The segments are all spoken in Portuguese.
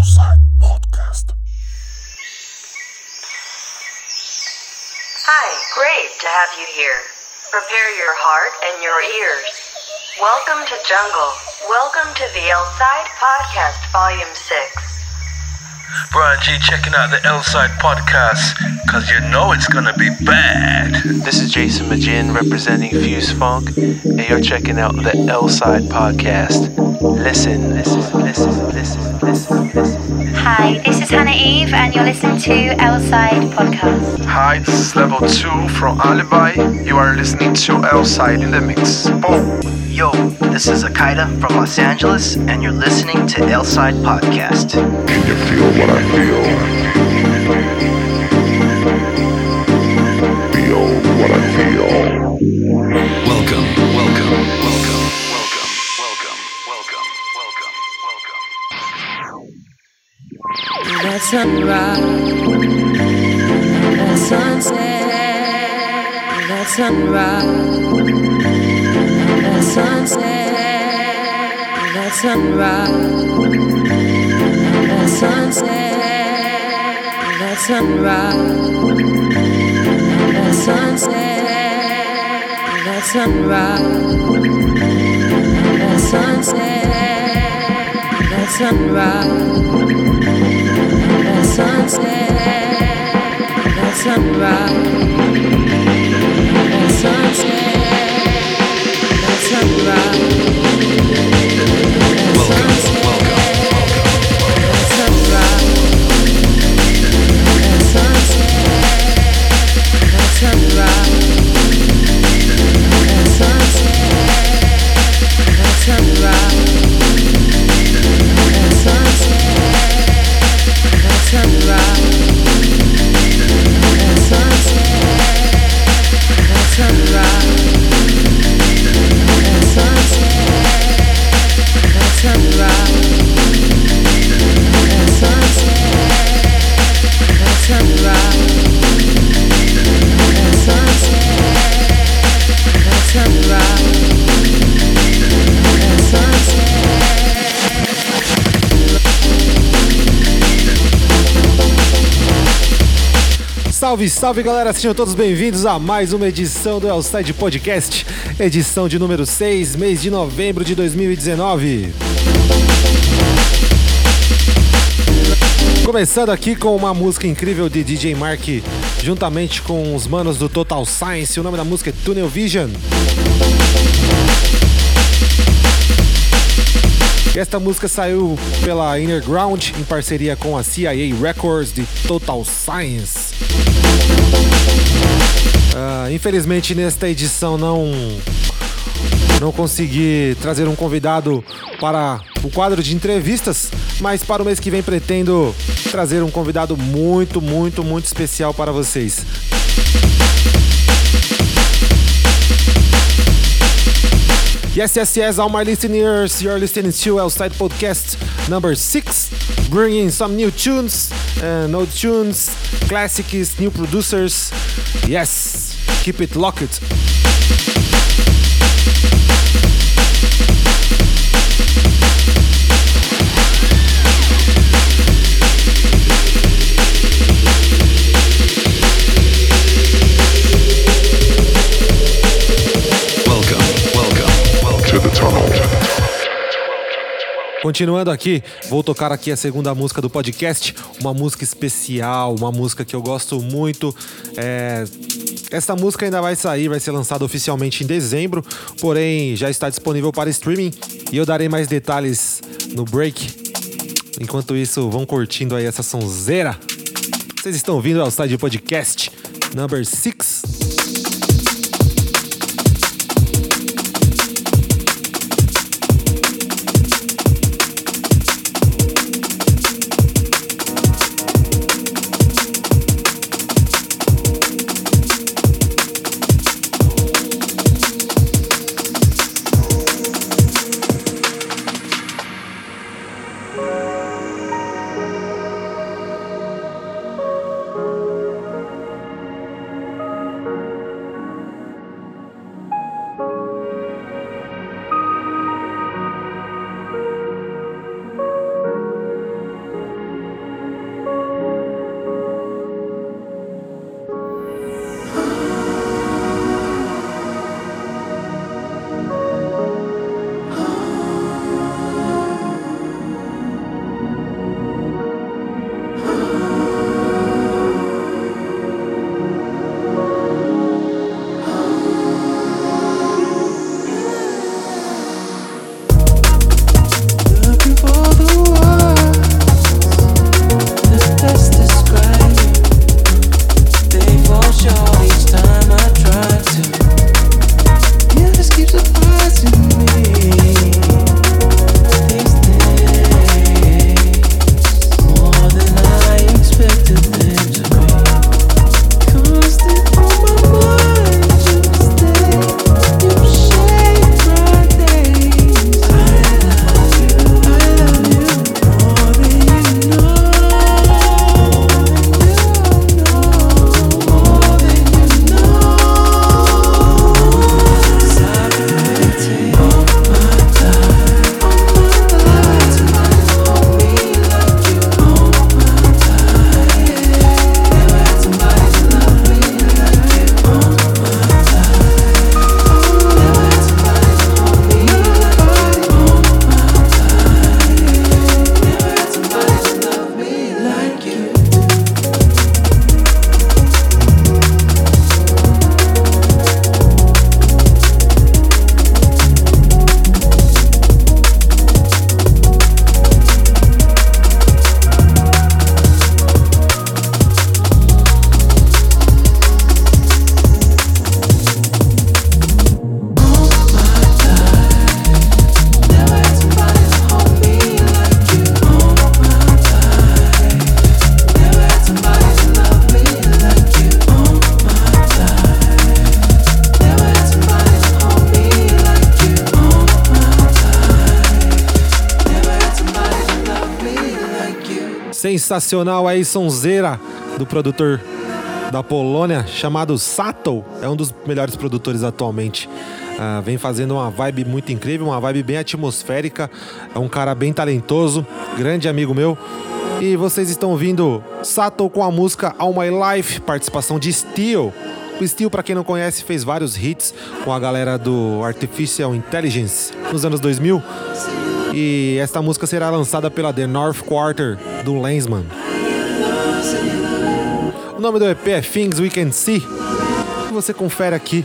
Outside Podcast. Hi, great to have you here. Prepare your heart and your ears. Welcome to Jungle. Welcome to the Outside Podcast Volume 6. Brian G checking out the L Side podcast, cause you know it's gonna be bad. This is Jason Majin representing Fuse Funk, and you're checking out the L Side podcast. Listen, listen. Hi, this is Hannah Eve, and you're listening to Elside Podcast. Hi, this is level 2 from Alibi. You are listening to Elside in the Mix. Boom. Yo, this is Akaida from Los Angeles, and you're listening to Elside Podcast. Can you feel what I feel? Feel sunrise, that sunset, that sunrise, that sunset, that sunrise, that sunset, that sunrise, that sunset, that sunrise, that sunset, that sunrise. Sunset, sunset, that sunrise, That sunrise, Salve, salve galera, sejam todos bem-vindos a mais uma edição do Elside Podcast, edição de número 6, mês de novembro de 2019. Começando aqui com uma música incrível de DJ Mark, juntamente com os manos do Total Science, o nome da música é Tunnel Vision. Esta música saiu pela Inner Ground em parceria com a CIA Records de Total Science. Ah, infelizmente nesta edição não não consegui trazer um convidado para o quadro de entrevistas, mas para o mês que vem pretendo trazer um convidado muito, muito, muito especial para vocês. Yes, yes, yes, all my listeners, you're listening to Outside Podcast number six, bringing some new tunes, uh, old tunes, classics, new producers. Yes, keep it locked. Continuando aqui, vou tocar aqui a segunda música do podcast, uma música especial, uma música que eu gosto muito. É... Essa música ainda vai sair, vai ser lançada oficialmente em dezembro, porém já está disponível para streaming e eu darei mais detalhes no break. Enquanto isso, vão curtindo aí essa sonzeira. Vocês estão ouvindo ao site podcast number 6. Sensacional aí, sonzeira do produtor da Polônia chamado Sato. É um dos melhores produtores atualmente. Ah, vem fazendo uma vibe muito incrível, uma vibe bem atmosférica. É um cara bem talentoso, grande amigo meu. E vocês estão ouvindo Sato com a música All My Life, participação de Steel. O Steel, para quem não conhece, fez vários hits com a galera do Artificial Intelligence nos anos 2000. E esta música será lançada pela The North Quarter do Lensman. O nome do EP é Things We Can See. E você confere aqui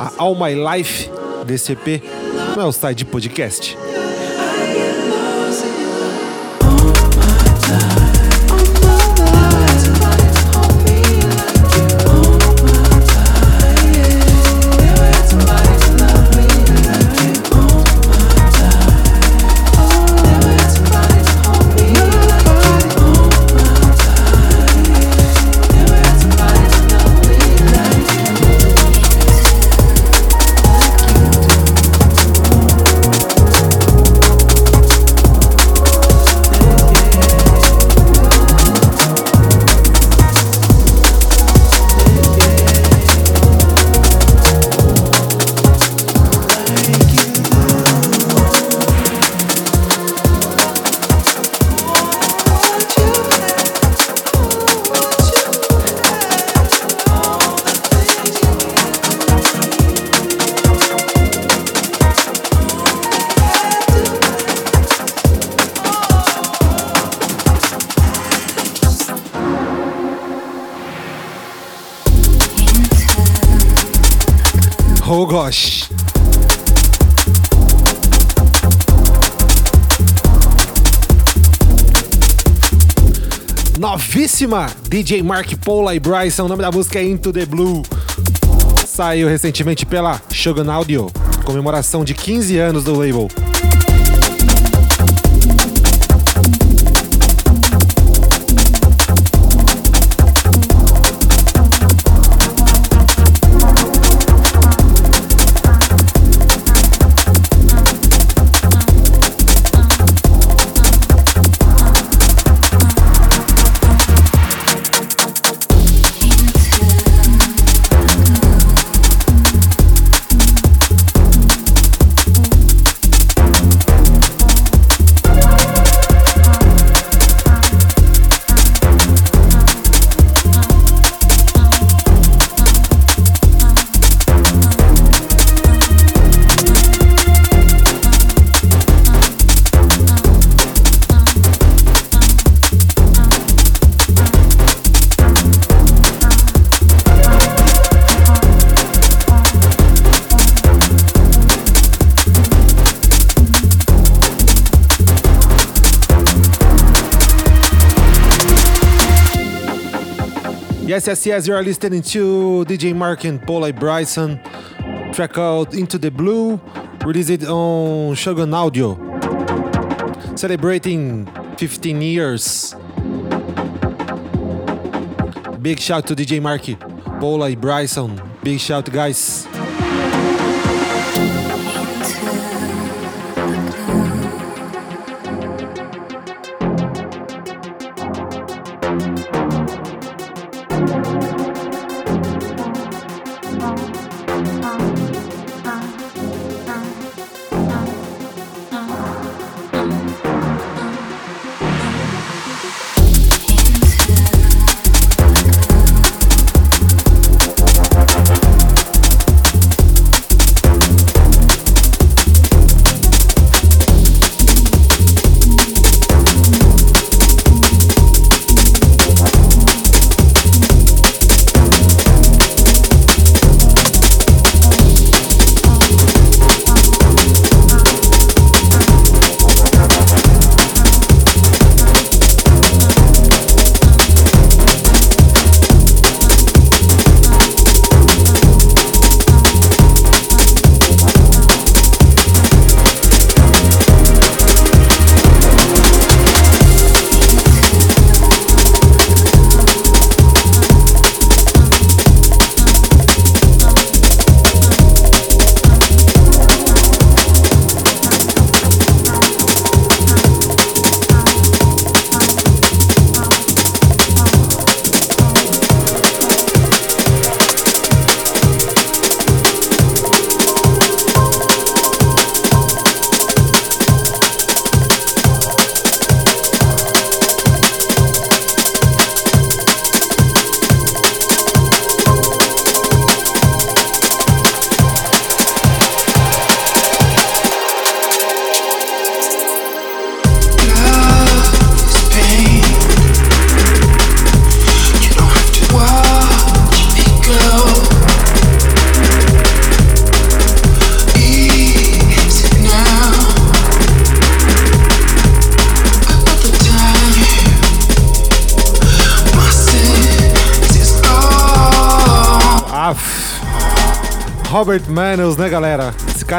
a All My Life desse EP no Elside Podcast. Novíssima DJ Mark Paula e Bryson, o nome da música é Into the Blue. Saiu recentemente pela Shogun Audio, comemoração de 15 anos do label. Yes, yes, you are listening to DJ Mark and Paula Bryson. Track out Into the Blue, released on Shogun Audio. Celebrating 15 years. Big shout to DJ Marky, Paula Bryson. Big shout, guys.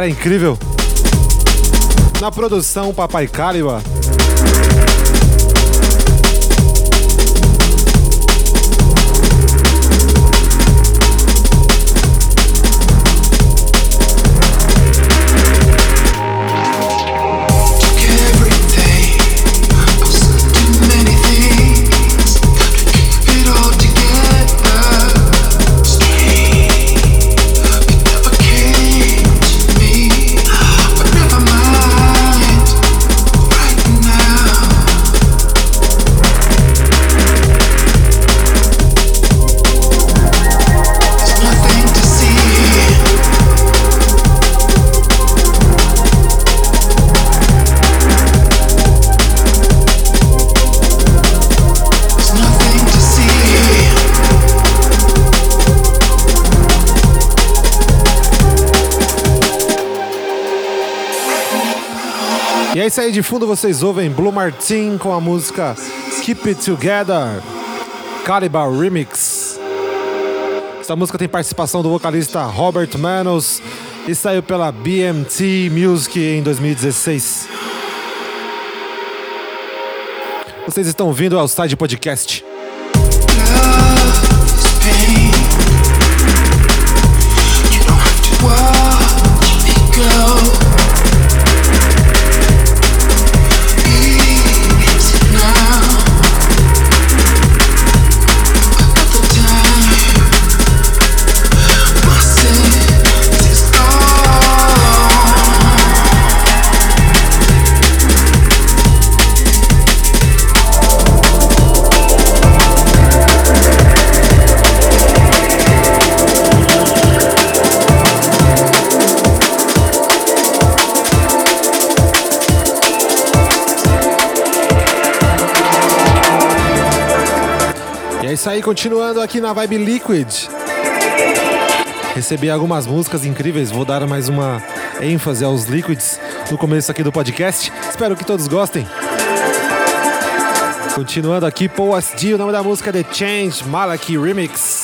Incrível. Na produção, Papai Caliba. E é isso aí, de fundo vocês ouvem Blue Martin com a música Keep It Together, Calibar Remix. Essa música tem participação do vocalista Robert Manos e saiu pela BMT Music em 2016. Vocês estão ouvindo ao Side Podcast. Isso aí, continuando aqui na Vibe Liquid. Recebi algumas músicas incríveis, vou dar mais uma ênfase aos Liquids no começo aqui do podcast. Espero que todos gostem. Continuando aqui, Paul SD, o nome da música é The Change Malaki Remix.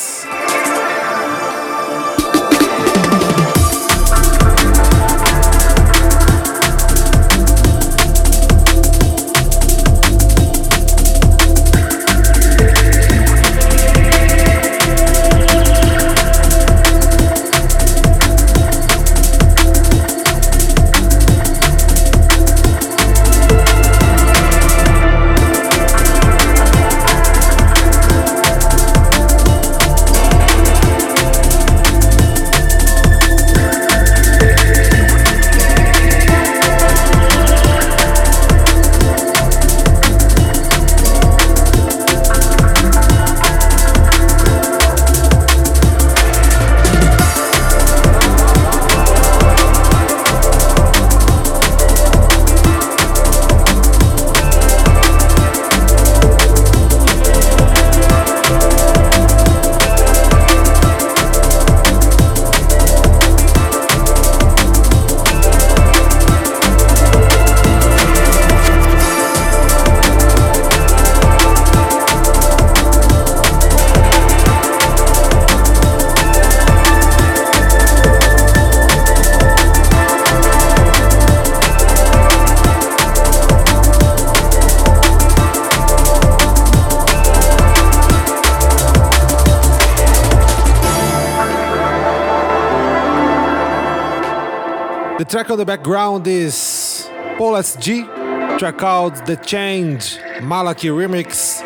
Track on the background is Paul SG, track out The Change, Malaki Remix,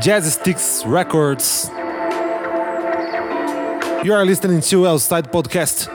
Jazz Sticks Records. You are listening to Outside Podcast.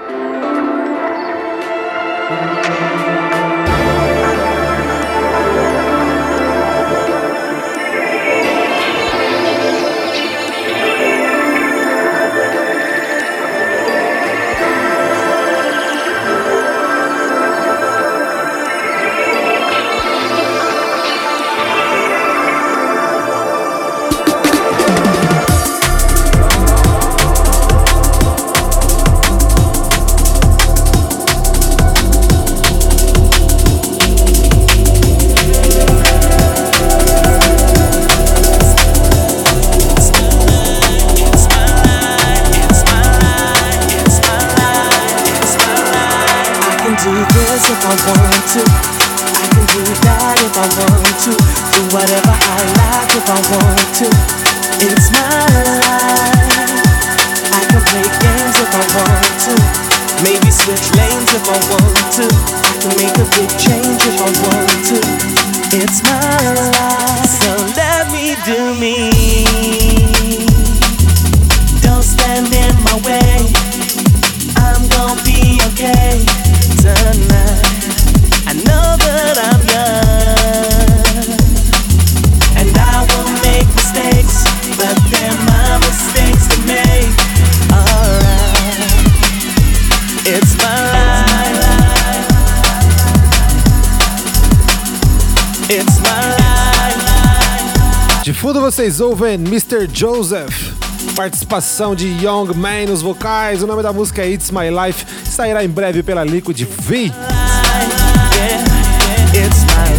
Vocês ouvem Mr. Joseph, participação de Young Man nos vocais. O nome da música é It's My Life, sairá em breve pela Liquid V. Yeah, it's my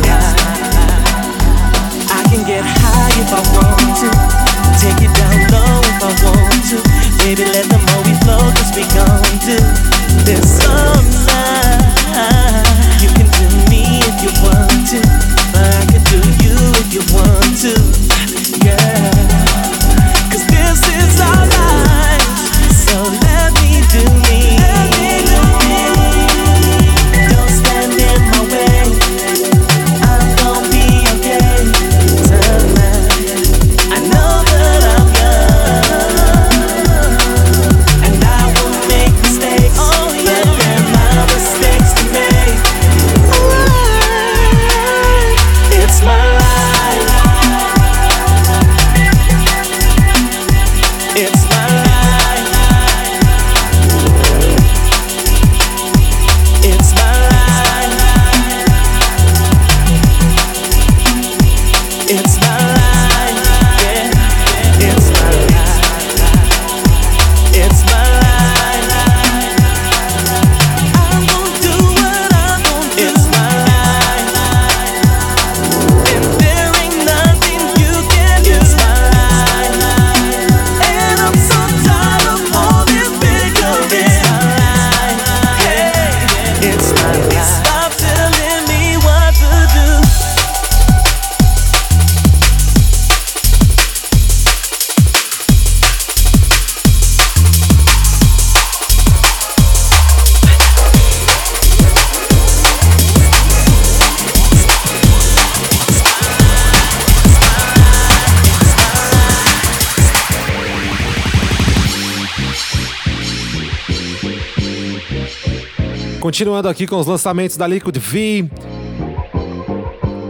Continuando aqui com os lançamentos da Liquid V.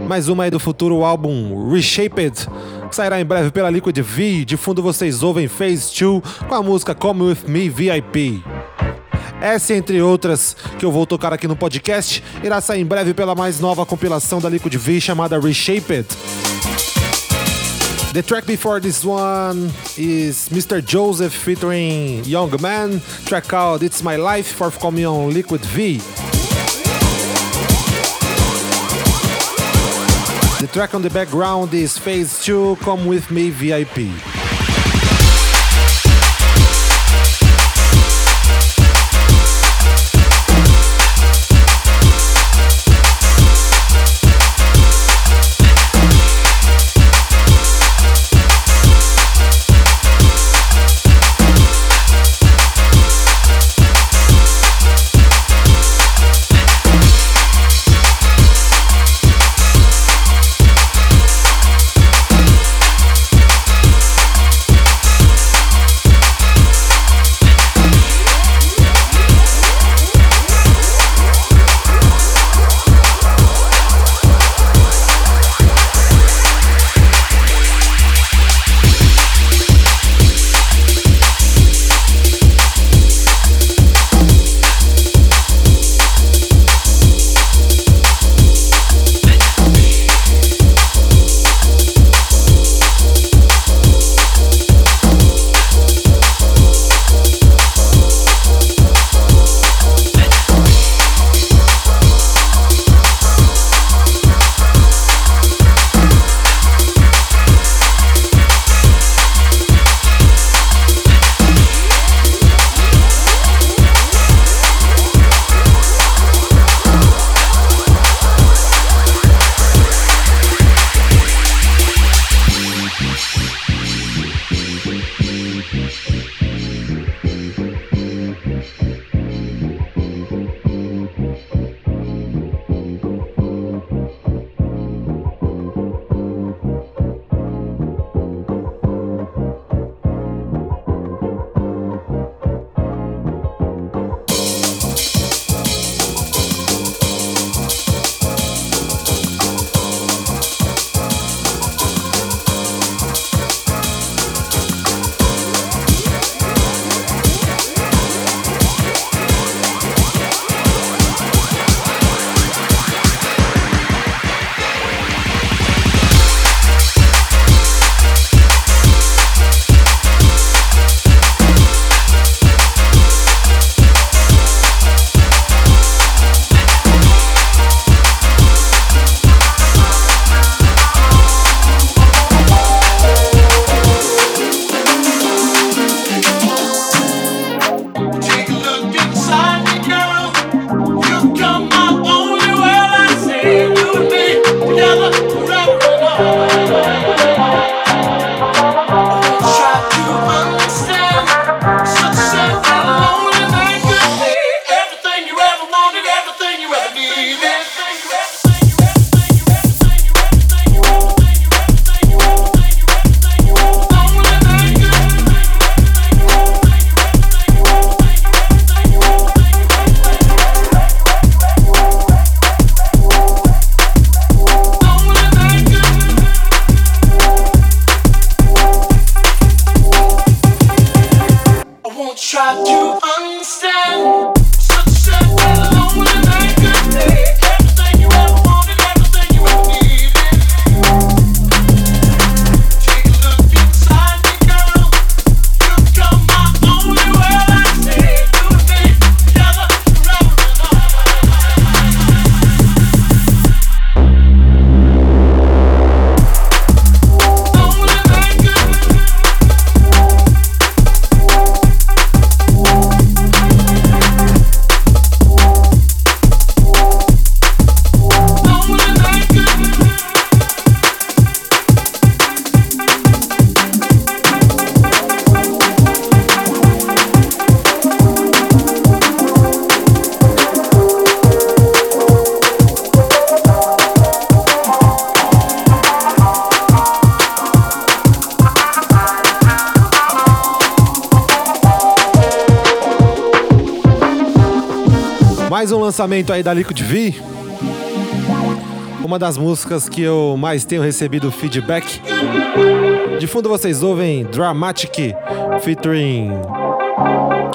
Mais uma aí do futuro álbum Reshaped, que sairá em breve pela Liquid V. De fundo vocês ouvem Phase 2 com a música Come With Me VIP. Essa, entre outras, que eu vou tocar aqui no podcast, irá sair em breve pela mais nova compilação da Liquid V chamada Reshaped. The track before this one is Mr. Joseph featuring Young Man, track called It's My Life, forthcoming on Liquid V. The track on the background is Phase 2, Come With Me VIP. Lançamento aí da Liquid V. Uma das músicas que eu mais tenho recebido feedback. De fundo vocês ouvem Dramatic featuring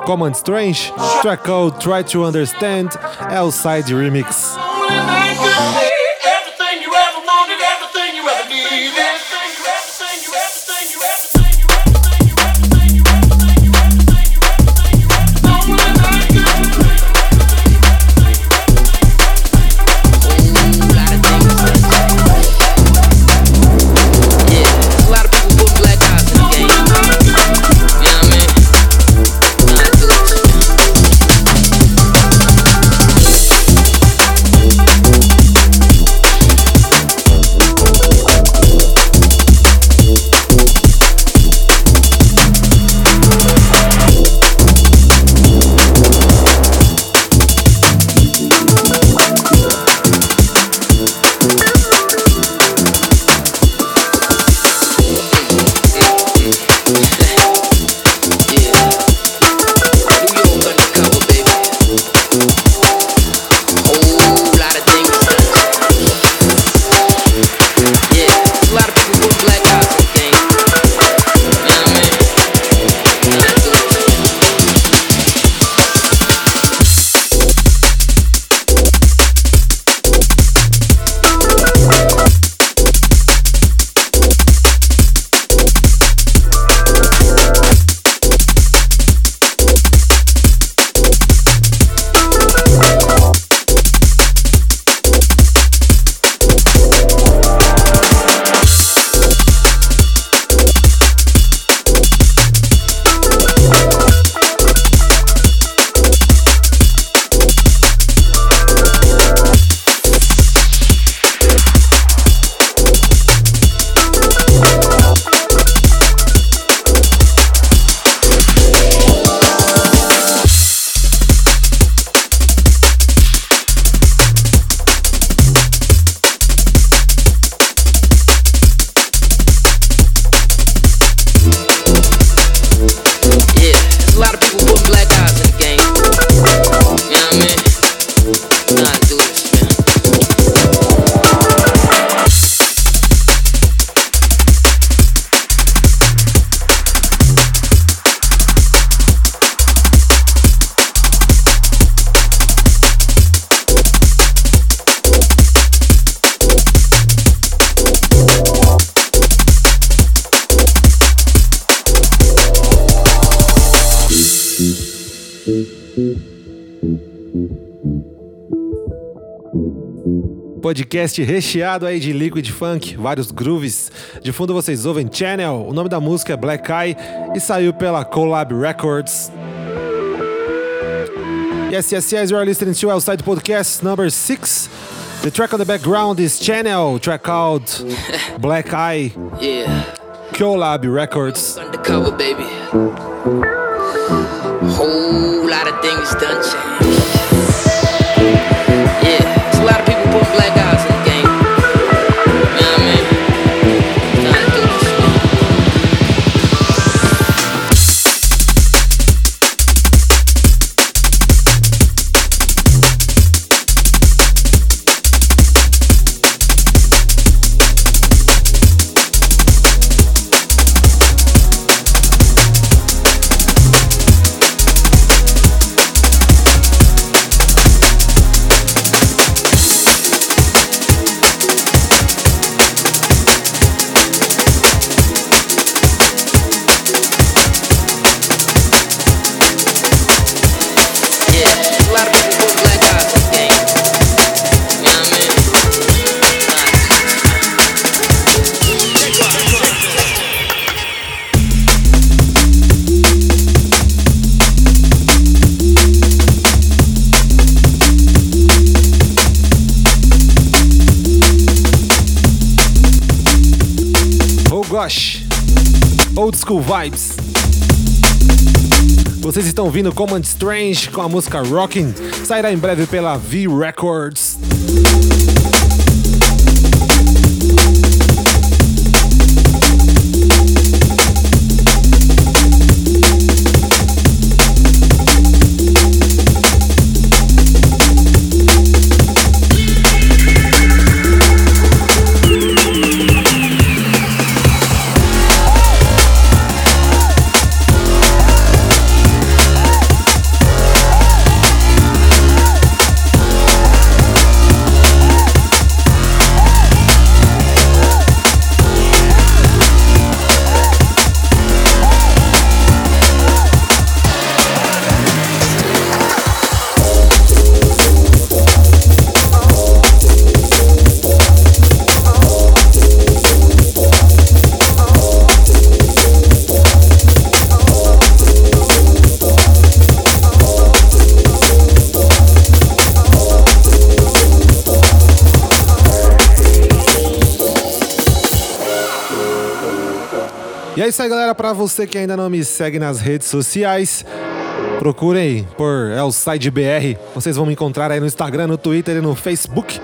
Common Strange, track called Try to Understand, Elside Remix. Podcast recheado aí de liquid funk, vários grooves. De fundo vocês ouvem Channel, o nome da música é Black Eye e saiu pela Collab Records. Yes, yes, yes, you are listening to Outside Podcast number 6. The track on the background is Channel, track called Black Eye, Yeah, Collab Records. undercover, baby. Whole lot of things done changed. Black eyes school vibes. Vocês estão ouvindo Command Strange com a música Rockin', sairá em breve pela V Records. Isso aí, galera. Pra você que ainda não me segue nas redes sociais, procurem por Elside BR. Vocês vão me encontrar aí no Instagram, no Twitter e no Facebook.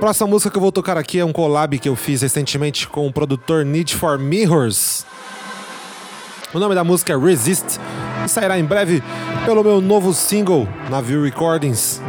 Próxima música que eu vou tocar aqui é um collab que eu fiz recentemente com o produtor Need for Mirrors. O nome da música é Resist e sairá em breve pelo meu novo single na View Recordings.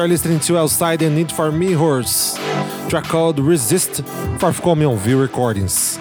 You're listening to Outside and Need for Mirrors, track called Resist, forthcoming on View Recordings.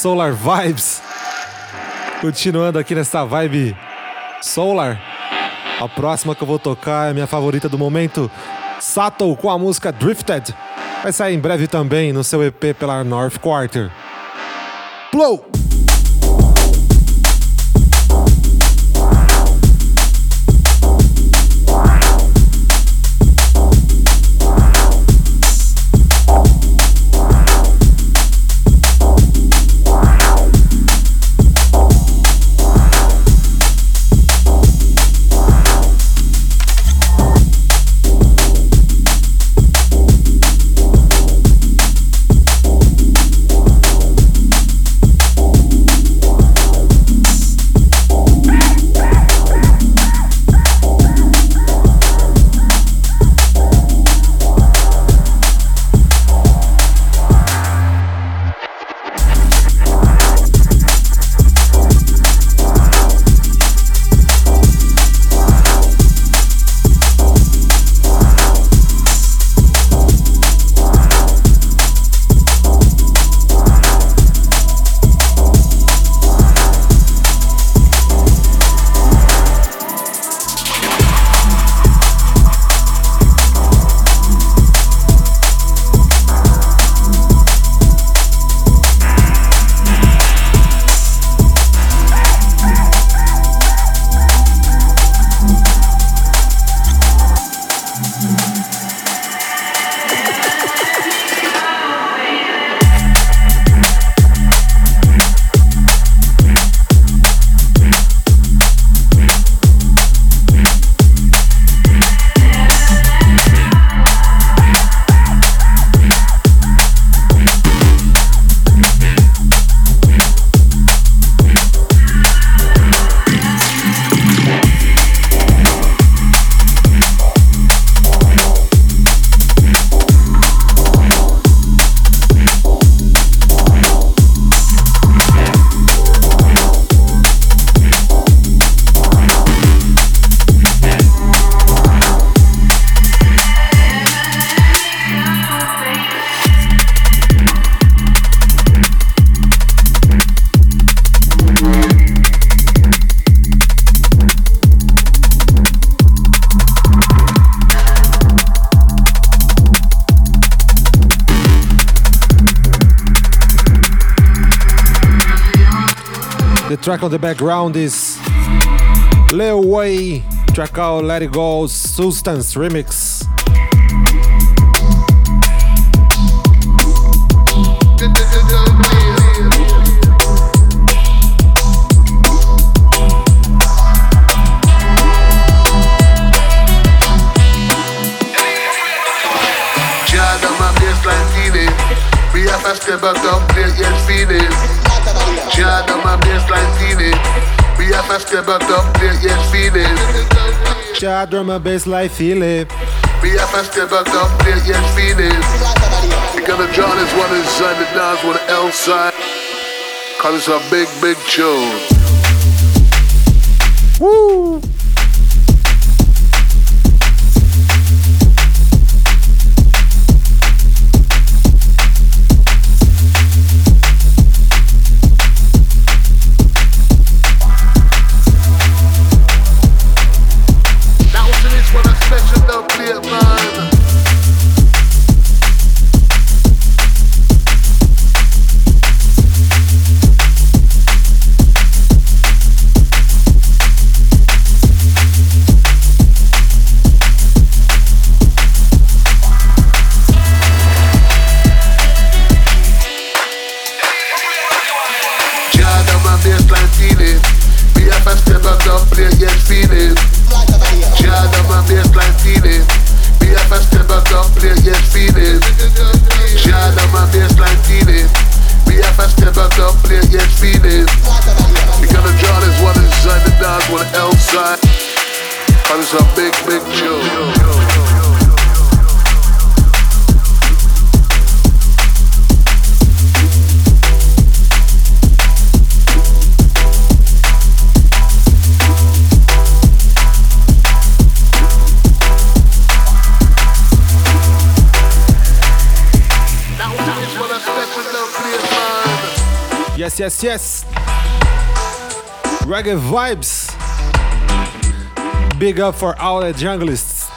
Solar Vibes. Continuando aqui nessa vibe Solar. A próxima que eu vou tocar é minha favorita do momento. Sato com a música Drifted. Vai sair em breve também no seu EP pela North Quarter. Blow! Track on the background is Lil Way, track out Let It Go Substance Remix. Back up, have a step back up, play yet feeling. Já drum and bass like feeling. We have a step back up, play yet feeling. We gonna draw this one inside the dance with the L side. Cause it's a big, big tune. Woo! Yes, yes, yes. Reggae vibes. Big up for all the junglists.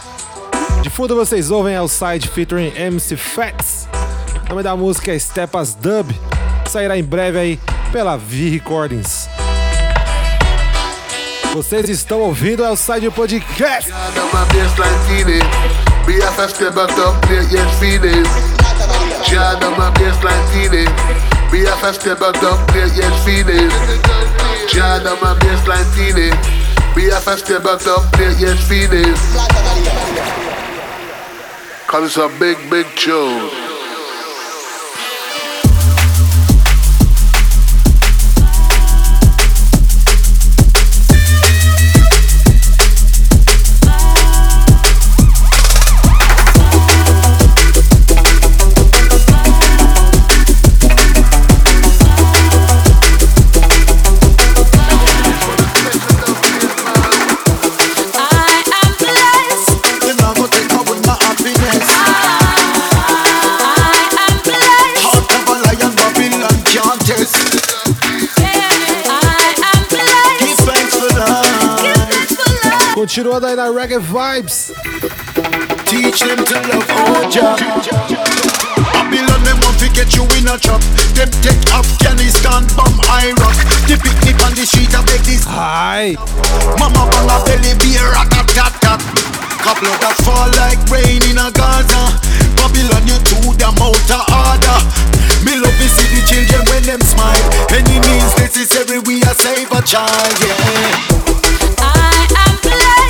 De fundo vocês ouvem Outside featuring MC Fats. O nome da música é Step as Dub. Sairá em breve aí pela V Recordings. Vocês estão ouvindo Outside Podcast. Feeling. We have a step back up, play yet feeling. Jada my baseline feeling. We have a step back up, play yet feeling. Cause it's a big, big tune. Life. Continuando aí na Reggae Vibes. Teach them to love Oja. Babylon, them want to get you in a trap. Them take Afghanistan from Iraq. The picnic on the street, I beg this. Hi. Mama bang a belly beer, rat tat tat tat. Couple of that fall like rain in a Gaza. Babylon, you too damn out of order. Me love to see the children when them smile. Any means necessary, we are save a child, yeah. You know, go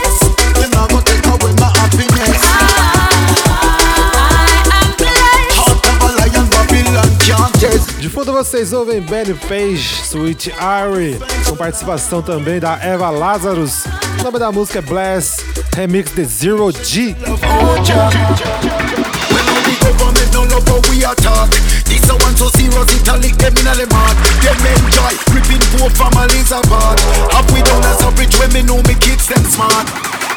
De fundo vocês ouvem Benny Page, Sweet Ari, com participação também da Eva Lazarus. O nome da música é Bless, remix de Zero G.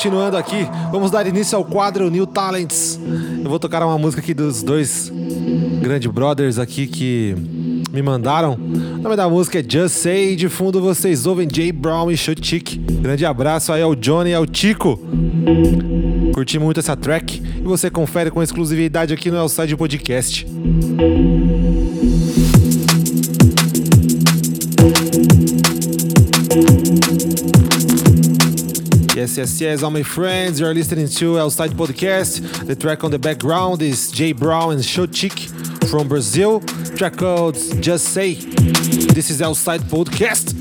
Continuando aqui, vamos dar início ao quadro New Talents. Eu vou tocar uma música aqui dos dois grandes brothers aqui que me mandaram. O nome da música é Just Say. De fundo vocês ouvem Jay Brown e Chotic. Grande abraço aí ao Johnny e ao Tico. Curti muito essa track e você confere com exclusividade aqui no Elside Podcast. Yes, yes, yes, all my friends, you're listening to Outside Podcast. The track on the background is Jay Brown and Chotic from Brazil. Track called Just Say. This is Outside Podcast.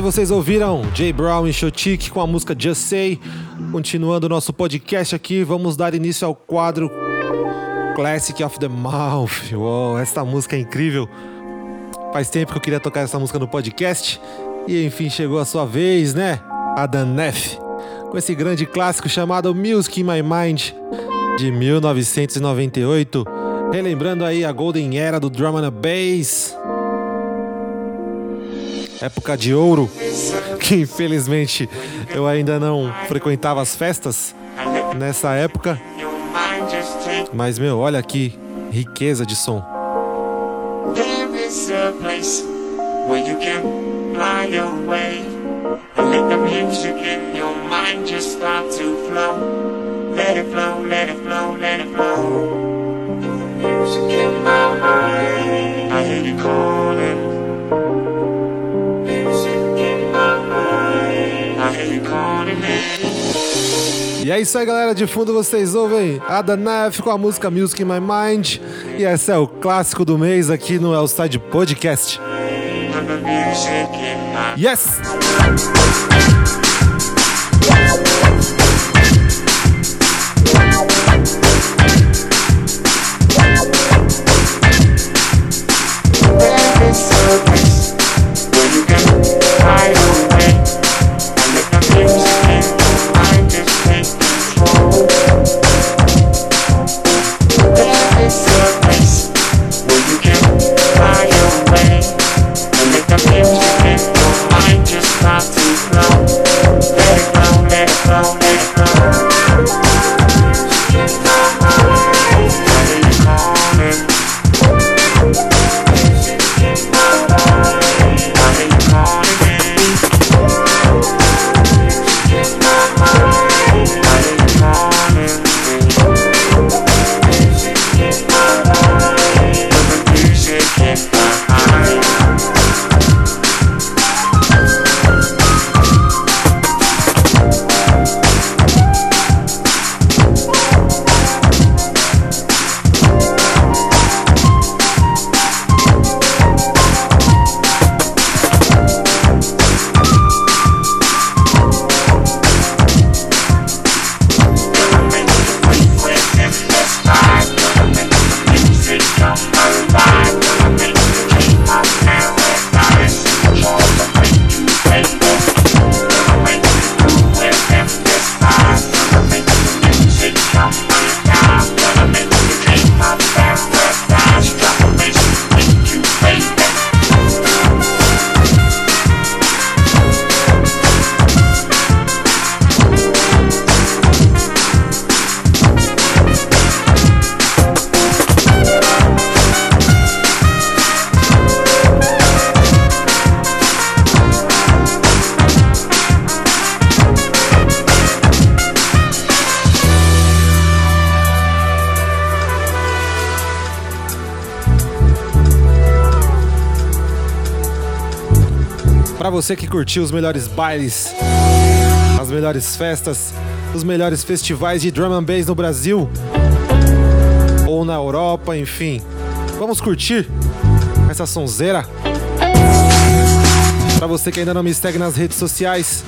Aí, vocês ouviram Jay Brown e Chotic com a música Just Say. Continuando o nosso podcast aqui, vamos dar início ao quadro Classic of the Mouth. Uou, essa música é incrível. Faz tempo que eu queria tocar essa música no podcast. E enfim, chegou a sua vez, né? Adam Neff. Com esse grande clássico chamado Music in My Mind, de 1998. Relembrando aí a Golden Era do Drum and Bass. Época de ouro, que infelizmente eu ainda não frequentava as festas nessa época. Mas meu, olha que riqueza de som. There is a place where you can fly away and let the music in your mind just start to flow. Let it flow, let it flow, let it flow. Music in my mind, I hear you calling. E é isso aí, galera. De fundo vocês ouvem Ada Neff com a música Music in My Mind. E esse é o clássico do mês aqui no Elside Podcast. Yes! Pra você que curtiu os melhores bailes, as melhores festas, os melhores festivais de drum and bass no Brasil ou na Europa, enfim. Vamos curtir essa sonzeira? Pra você que ainda não me segue nas redes sociais,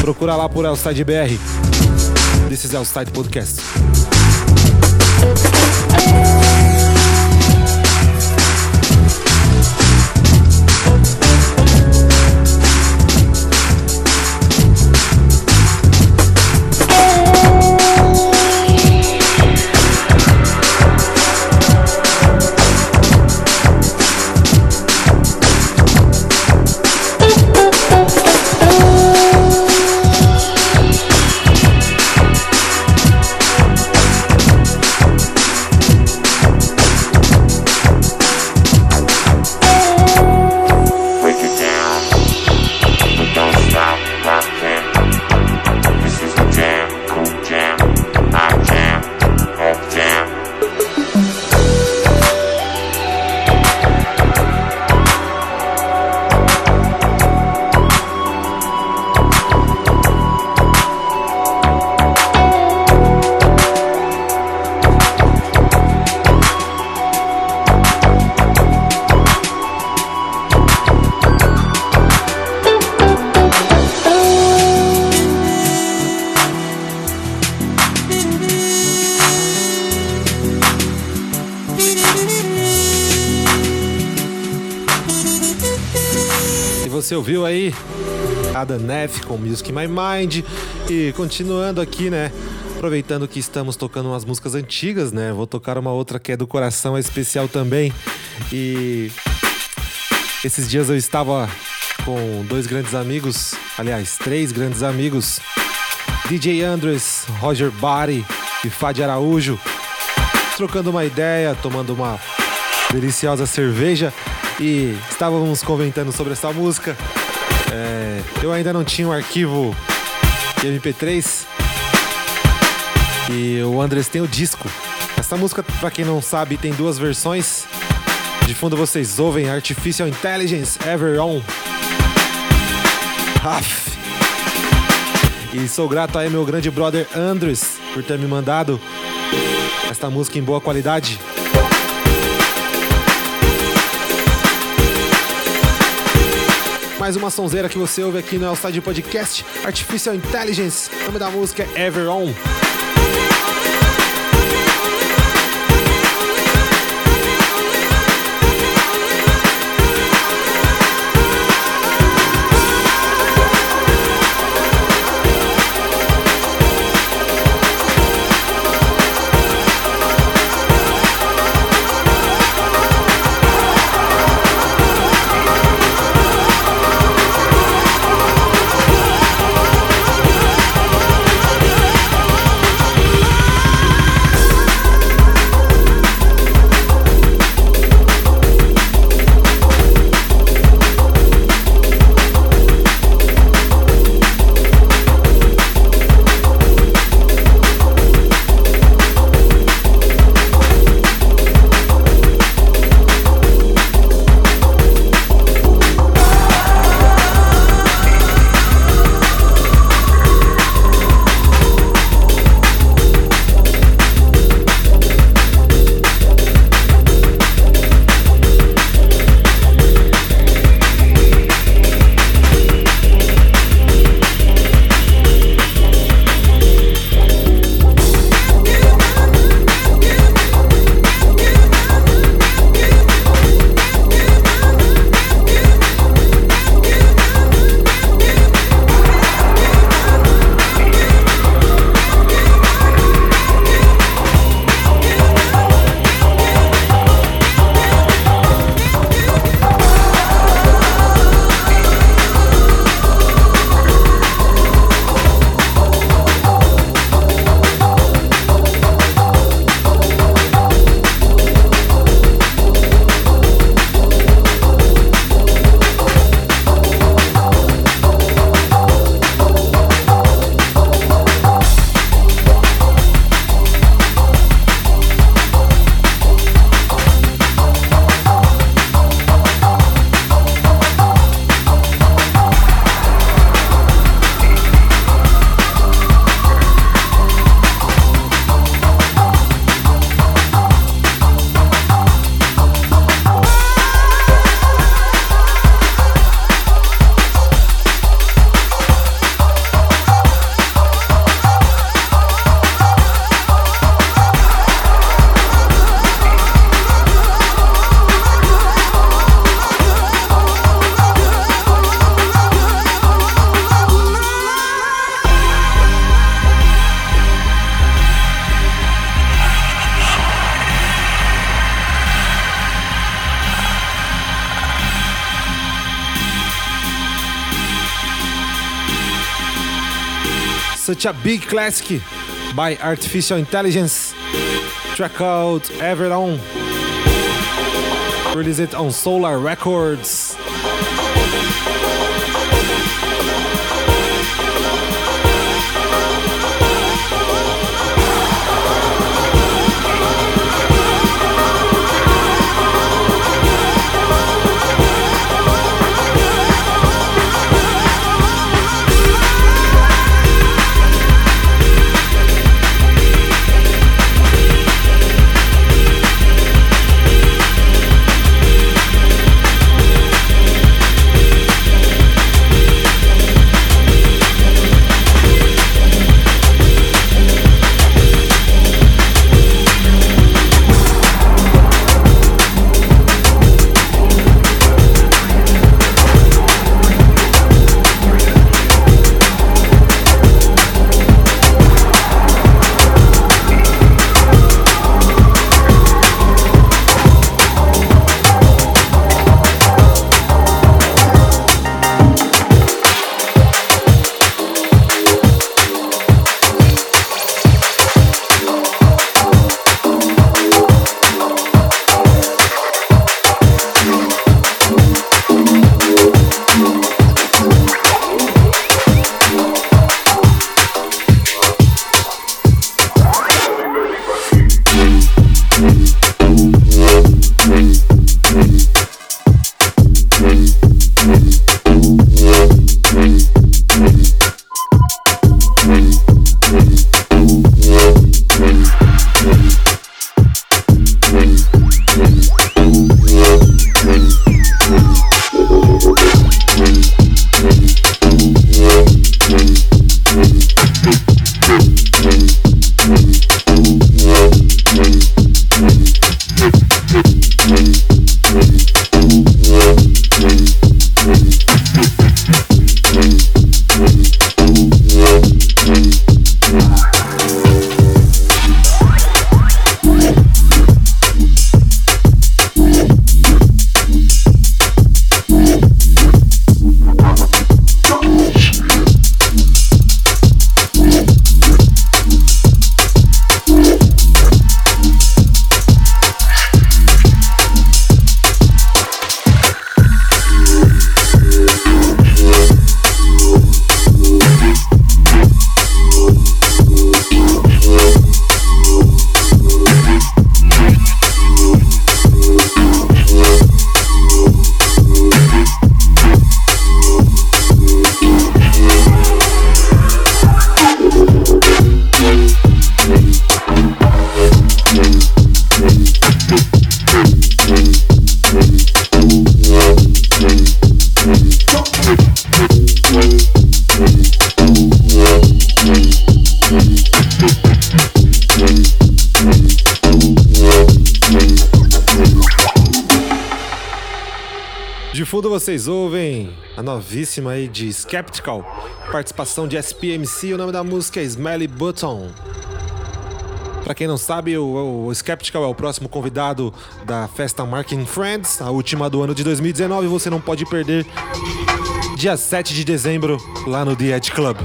procura lá por Elside BR. This is Elside Podcast. Adam Neff com Music My Mind. E continuando aqui, né? Aproveitando que estamos tocando umas músicas antigas, né? Vou tocar uma outra que é do coração, é especial também. E esses dias eu estava com dois grandes amigos, aliás, três grandes amigos, DJ Andres, Roger Bari e Fadi Araújo, trocando uma ideia, tomando uma deliciosa cerveja e estávamos comentando sobre essa música. É, eu ainda não tinha um arquivo de MP3 e o Andres tem o disco. Essa música, pra quem não sabe, tem duas versões. De fundo vocês ouvem Artificial Intelligence Ever On. Aff. E sou grato aí meu grande brother Andres por ter me mandado esta música em boa qualidade. Mais uma sonzeira que você ouve aqui no Elside Podcast, Artificial Intelligence. O nome da música é Ever On. A big classic by Artificial Intelligence. Track called Everon. Release it on Solar Records. Vocês ouvem a novíssima aí de Skeptical, participação de SPMC, o nome da música é Smelly Button. Pra quem não sabe, o, o Skeptical é o próximo convidado da festa Marking Friends, a última do ano de 2019, você não pode perder. Dia 7 de dezembro, lá no The Edge Club.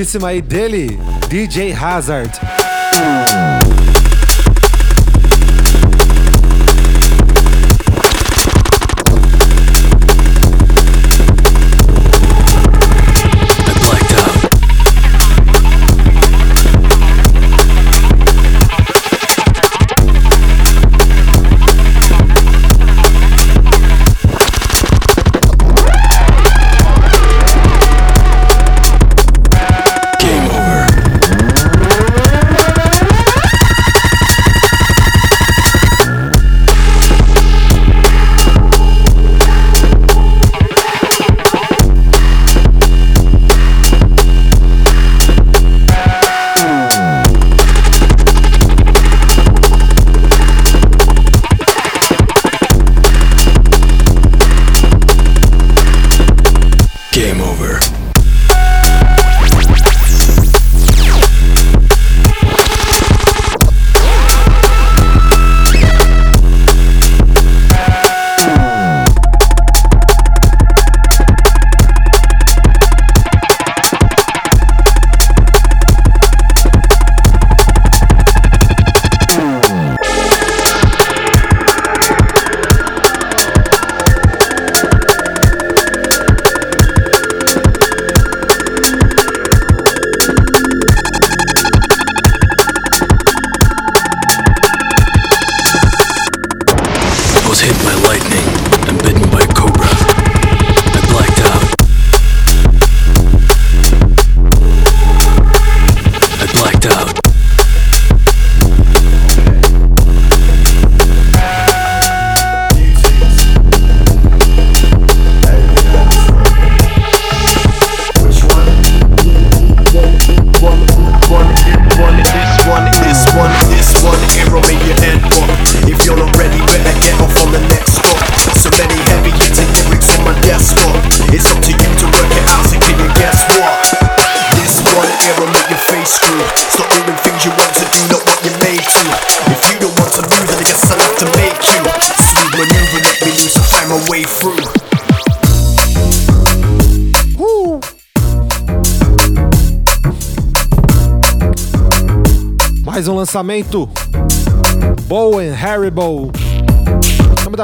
Novíssima aí dele, DJ Hazard.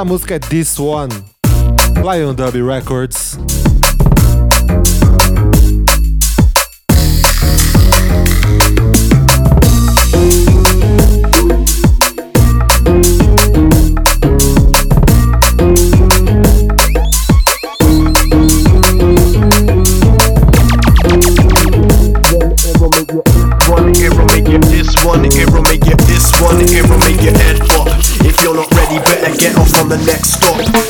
Música é This One. Lion Dub Records. Next stop.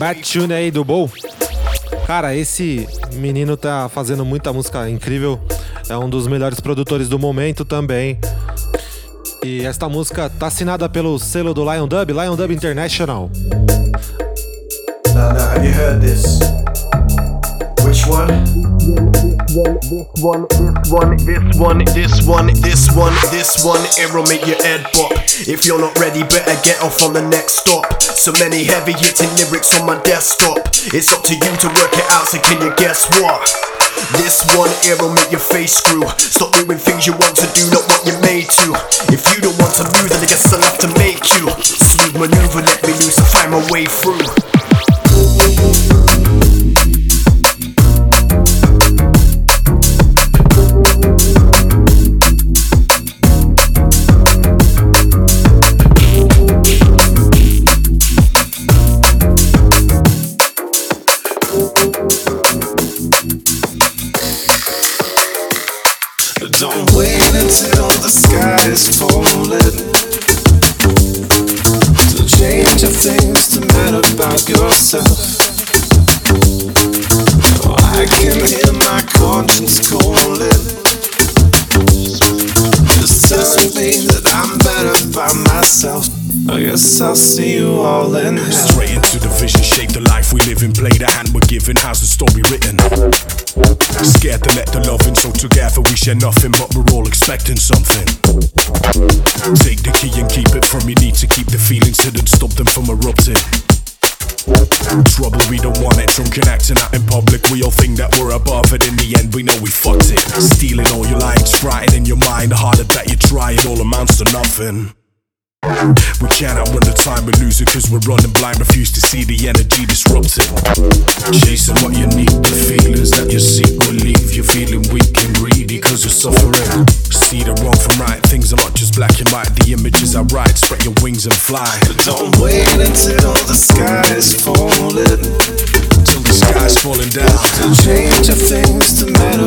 Bad Tune aí do Bow. Cara, esse menino tá fazendo muita música incrível. É um dos melhores produtores do momento também. E esta música tá assinada pelo selo do Lion Dub, Lion Dub International. Now, now, have you heard this? This one, this one, this one, this one, this one, this one, arrow make your head pop. If you're not ready, better get off on the next stop. So many heavy hitting lyrics on my desktop. It's up to you to work it out, so can you guess what? This one arrow make your face screw. Stop doing things you want to do, not what you're made to. If you don't want to move, then I guess I'll have to make you. Smooth maneuver, let me loose and find my way through. Sky is falling change things to about yourself. Oh, I can hear my conscience calling, me that I'm better by myself. I guess I'll see you all in hell. Straight into the vision, shape the life we live in, play the hand we're given. How's the story written? Scared to let the love in, so together we share nothing, but we're all expecting something. Take the key and keep it from you. Need to keep the feelings hidden, stop them from erupting. Trouble, we don't want it. Drunk and acting out in public. We all think that we're above it. In the end, we know we fucked it. Stealing all your lines, writing in your mind. The harder that you try, it all amounts to nothing. We can't outrun the time we're losing cause we're running blind, refuse to see the energy disrupted. Chasing what you need, the feelings that you seek will leave you feeling weak and greedy cause you're suffering. See the wrong from right, things are not just black and white, the images are right, spread your wings and fly. Don't wait until the sky is falling. Till the sky's falling down. To change your things to men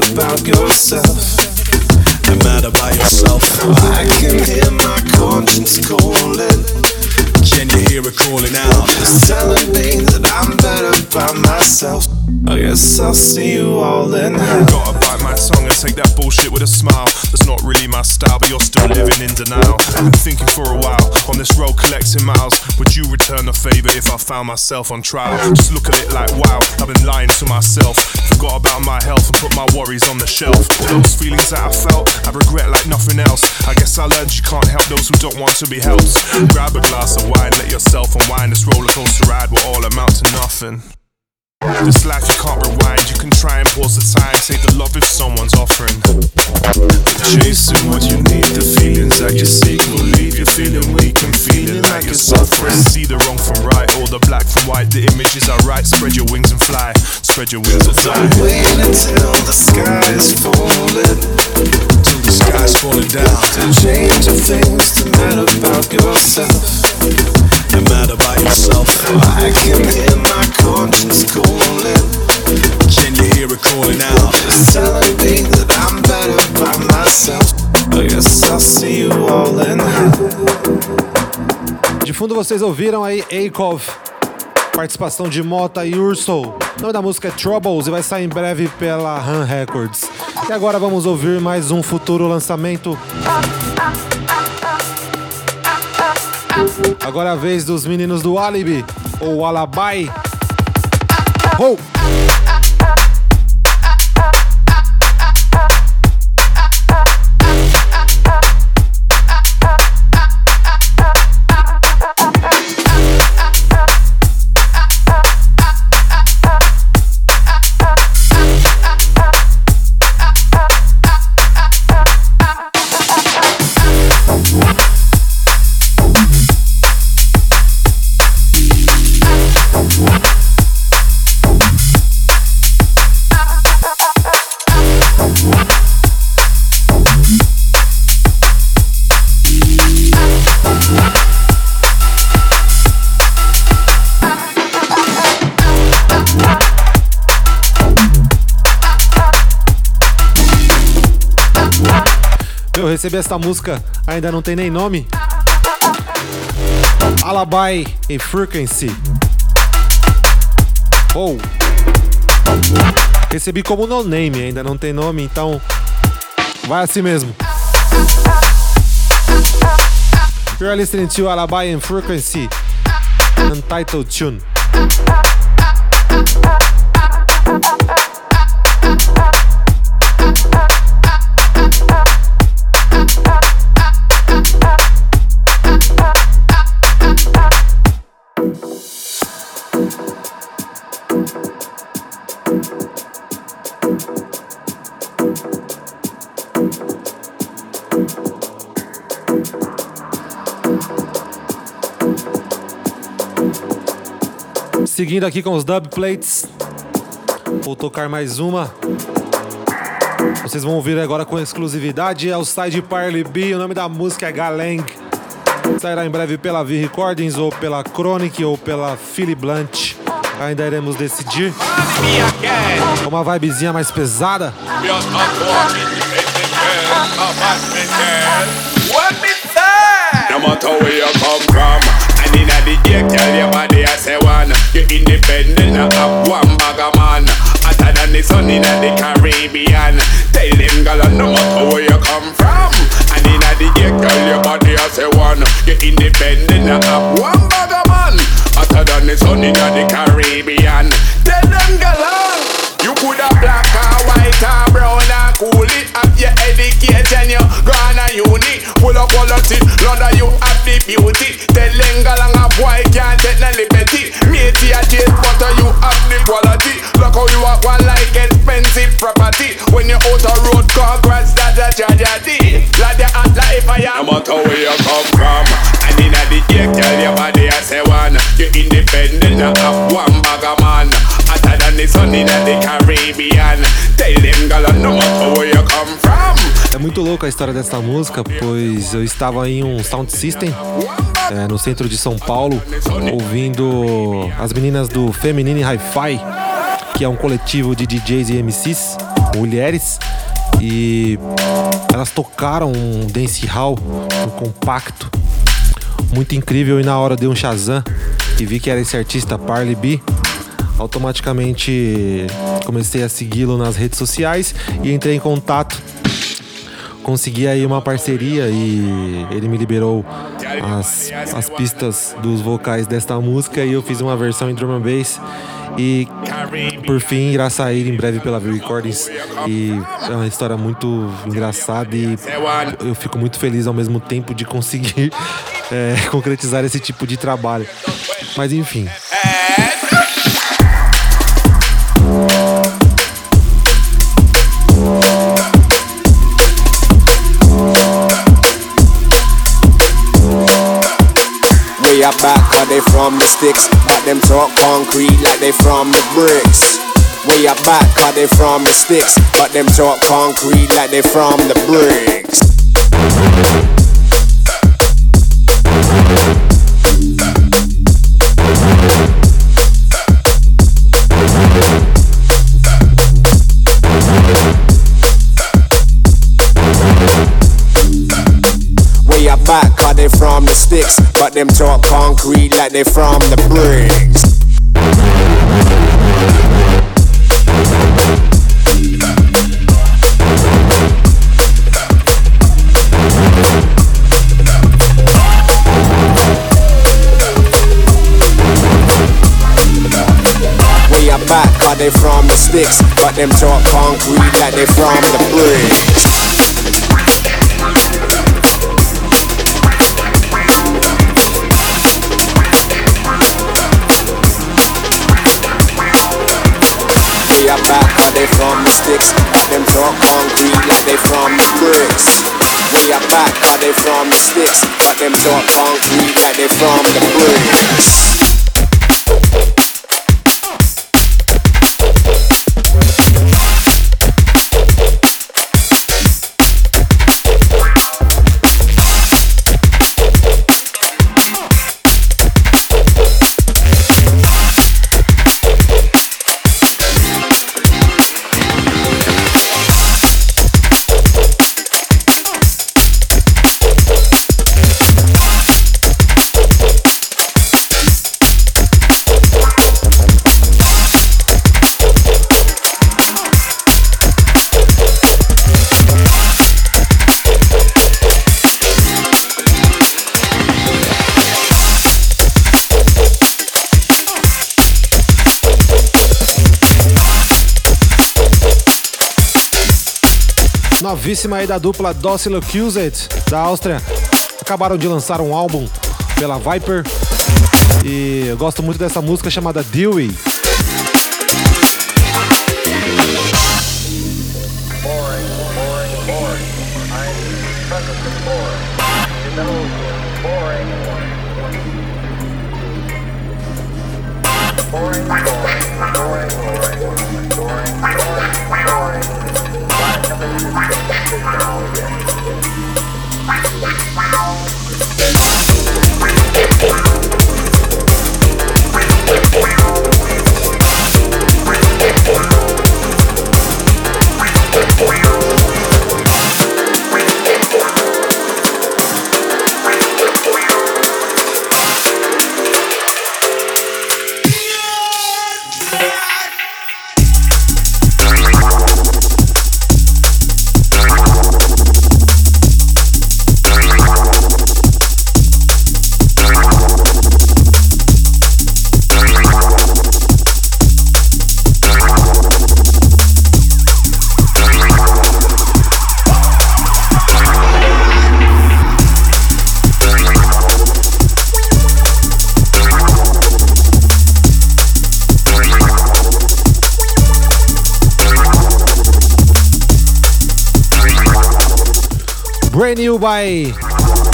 calling. Can you hear it calling out? It's telling me that I'm better by myself. I guess I'll see you all in hell. Take that bullshit with a smile. That's not really my style, but you're still living in denial. I've been thinking for a while on this road collecting miles. Would you return the favor if I found myself on trial? Just look at it like wow, I've been lying to myself. Forgot about my health and put my worries on the shelf. Those feelings that I felt, I regret like nothing else. I guess I learned you can't help those who don't want to be helped. Grab a glass of wine, let yourself unwind. This roller coaster ride will all amount to nothing. This life you can't rewind, you can try and pause the time, take the love if someone's offering. Chasing what you need, the feelings that you seek will leave you feeling weak and feeling like you're suffering. See the wrong from right, or the black from white, the images are right. Spread your wings and fly, spread your wings and fly. Wait until the sky is falling. Sky's falling down. To change the things to matter about yourself. And matter about yourself. I can hear my conscience calling. Can you hear it calling out? It's telling me that I'm better by myself. I guess I'll see you all in hell. De fundo vocês ouviram aí Akov, participação de Mota e Urso. O nome da música é Troubles e vai sair em breve pela Han Records. E agora vamos ouvir mais um futuro lançamento. Agora é a vez dos meninos do Alibi, ou Alabai. Oh! Eu recebi essa música, ainda não tem nem nome. Alabai e Frequency. Oh. Recebi como no name, ainda não tem nome, então vai assim mesmo. You're listening to Alabai and Frequency, Untitled Tune. Seguindo aqui com os dub plates. Vou tocar mais uma. Vocês vão ouvir agora com exclusividade. É o side Parley B. O nome da música é Galang. Sairá em breve pela V Recordings, ou pela Chronic, ou pela Philly Blunt. Ainda iremos decidir. Uma vibezinha mais pesada. No matter where you come from, the day, tell your body I say one. You're independent, I have one bag of man. Hotter than the sun in the Caribbean. Tell them, girl, no matter where you come from, and in the day, tell your body I say one. You're independent, I have one bag of man. Hotter than the sun in the Caribbean. Tell them, girl, ah, you could have black or white or brown cool it. Have your education, you gone a uni. Full of quality, Lord, you have the beauty. Tell them, a boy, can't take no liberty. Matey, I taste butter, you have the quality. Look how you walk one like expensive property. When you're out of road, congrats, that's a tragedy. Like the hot life, I am. No matter where you come from, and in the day, tell your body, I say one. You're independent, I have one bag of É muito louca a história dessa música, pois eu estava em um sound system é, no centro de São Paulo, ouvindo as meninas do Feminine Hi-Fi, que é um coletivo de DJs e MCs, mulheres, e elas tocaram um dance hall, um compacto, muito incrível. E na hora dei um Shazam e vi que era esse artista Parley B. automaticamente comecei a segui-lo nas redes sociais e entrei em contato. Consegui aí uma parceria e ele me liberou as, as pistas dos vocais desta música e eu fiz uma versão em drum and bass e por fim irá sair em breve pela View Recordings e é uma história muito engraçada e eu fico muito feliz ao mesmo tempo de conseguir é, concretizar esse tipo de trabalho. Mas enfim. Up back, are they from the sticks? But them talk concrete like they from the bricks. Way up back, are they from the sticks? But them talk concrete like they from the bricks. They from the sticks? But them talk concrete like they from the bricks. Way back, are they from the sticks? But them talk concrete like they from the bricks. Way up back, are they from the sticks? But them talk concrete like they from the bricks. Novíssima aí da dupla Docile Accused da Áustria. Acabaram de lançar um álbum pela Viper. E eu gosto muito dessa música chamada Dewey.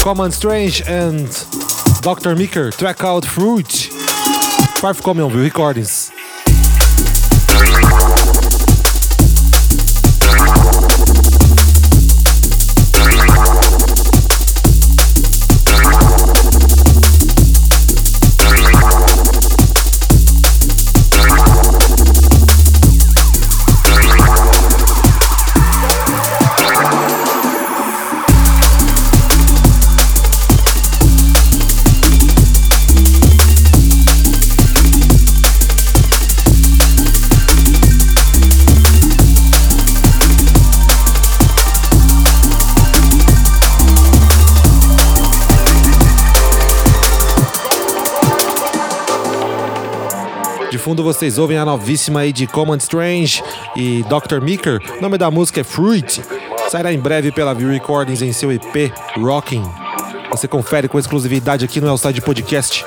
Common Strange and Dr. Meeker, track out Fruit. Five Common Recordings. Fundo vocês ouvem a novíssima aí de Common Strange e Dr. Meeker. O nome da música é Fruit. Sairá em breve pela View Recordings em seu EP Rocking. Você confere com exclusividade aqui no Elside Podcast.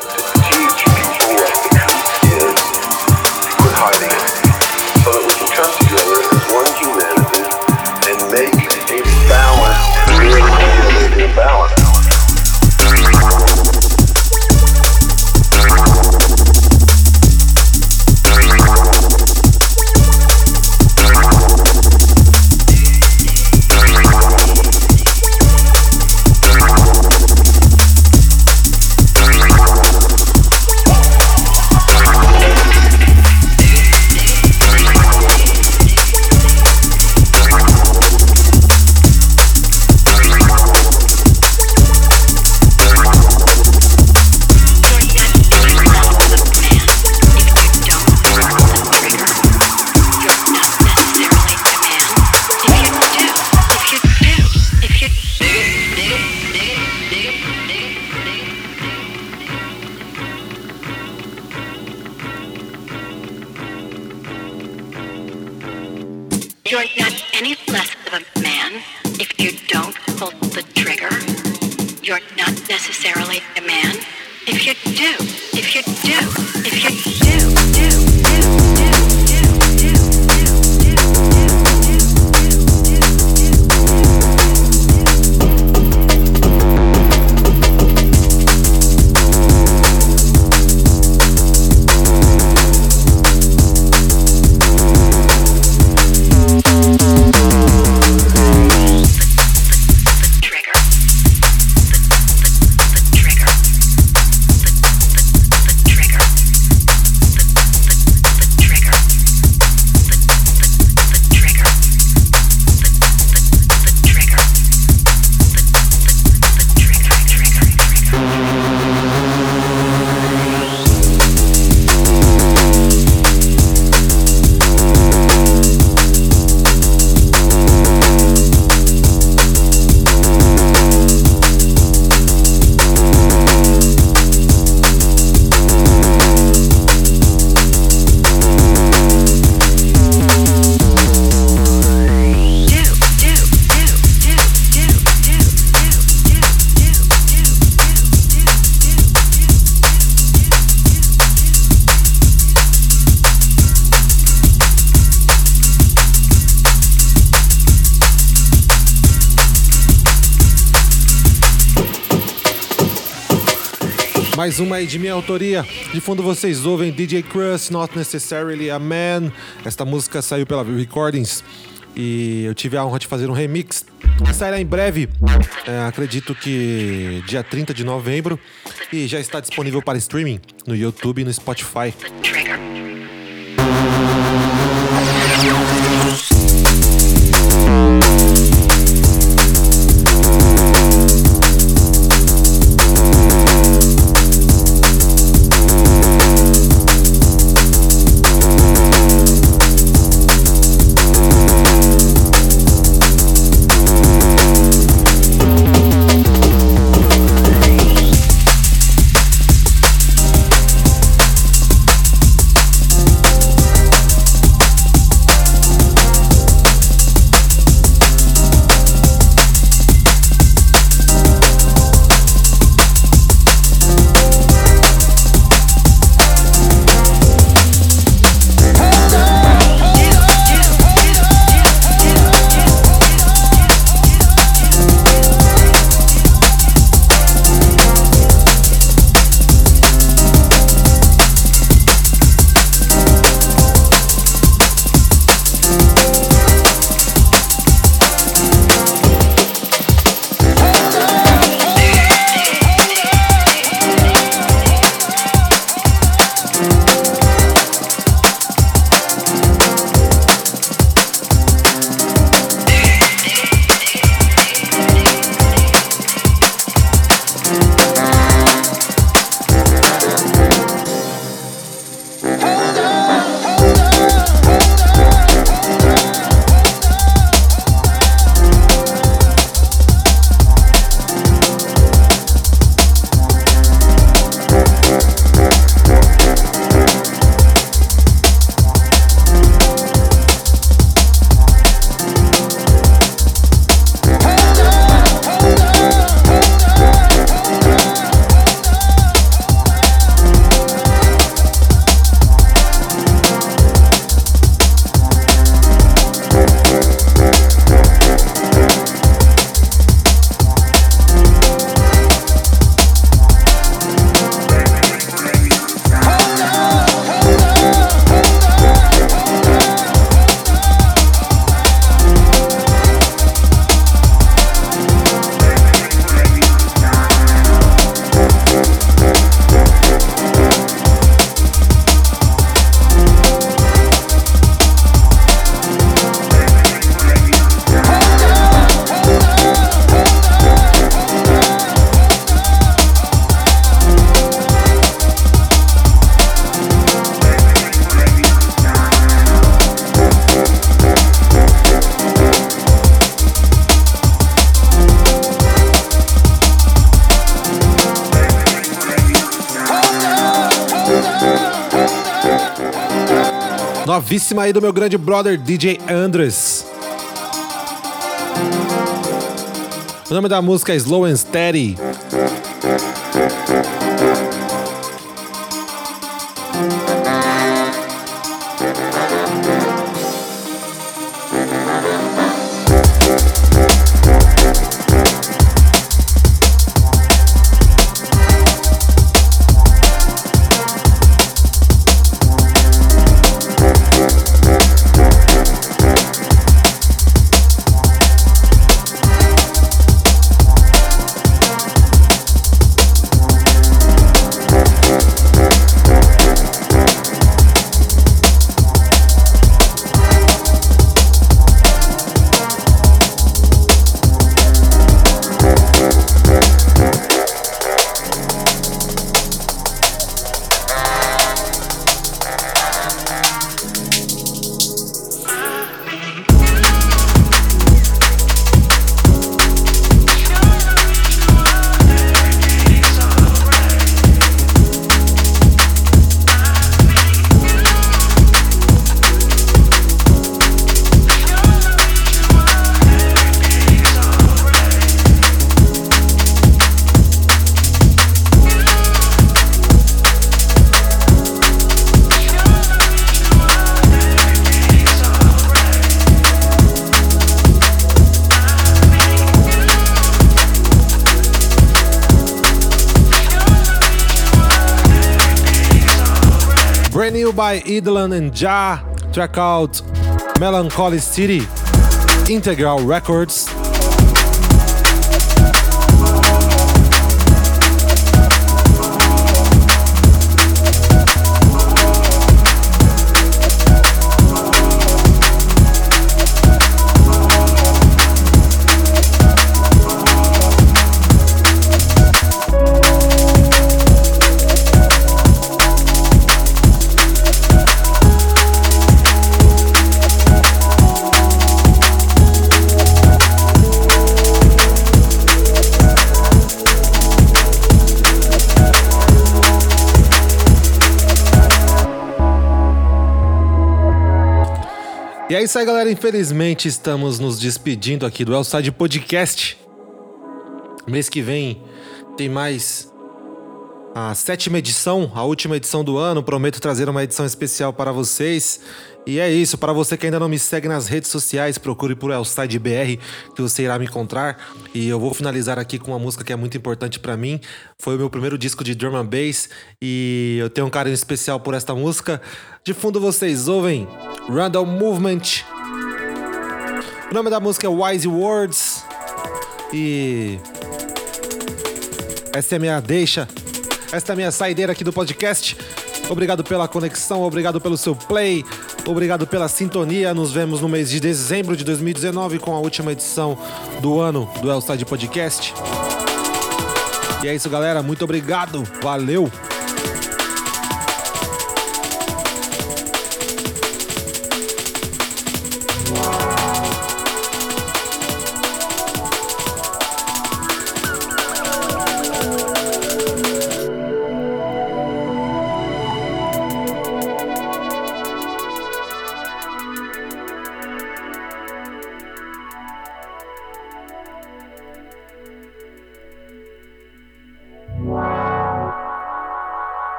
Uma aí de minha autoria. De fundo vocês ouvem DJ Crust, Not Necessarily a Man. Esta música saiu pela View Recordings e eu tive a honra de fazer um remix. Sairá em breve, é, acredito que dia 30 de novembro. E já está disponível para streaming no YouTube e no Spotify. Novíssima aí do meu grande brother DJ Andres. O nome da música é Slow and Steady. By Idlan and Ja, track out Melancholy City, Integral Records. E é isso aí, galera. Infelizmente, estamos nos despedindo aqui do Elside Podcast. Mês que vem tem mais a sétima edição, a última edição do ano. Prometo trazer uma edição especial para vocês. E é isso, para você que ainda não me segue nas redes sociais, procure por Elside BR que você irá me encontrar. E eu vou finalizar aqui com uma música que é muito importante para mim. Foi o meu primeiro disco de drum and bass e eu tenho um carinho especial por esta música. De fundo vocês ouvem Random Movement. O nome da música é Wise Words. E essa é a minha deixa. Esta é a minha saideira aqui do podcast. Obrigado pela conexão, obrigado pelo seu play, obrigado pela sintonia. Nos vemos no mês de dezembro de 2019 com a última edição do ano do Elside Podcast. E é isso, galera. Muito obrigado. Valeu.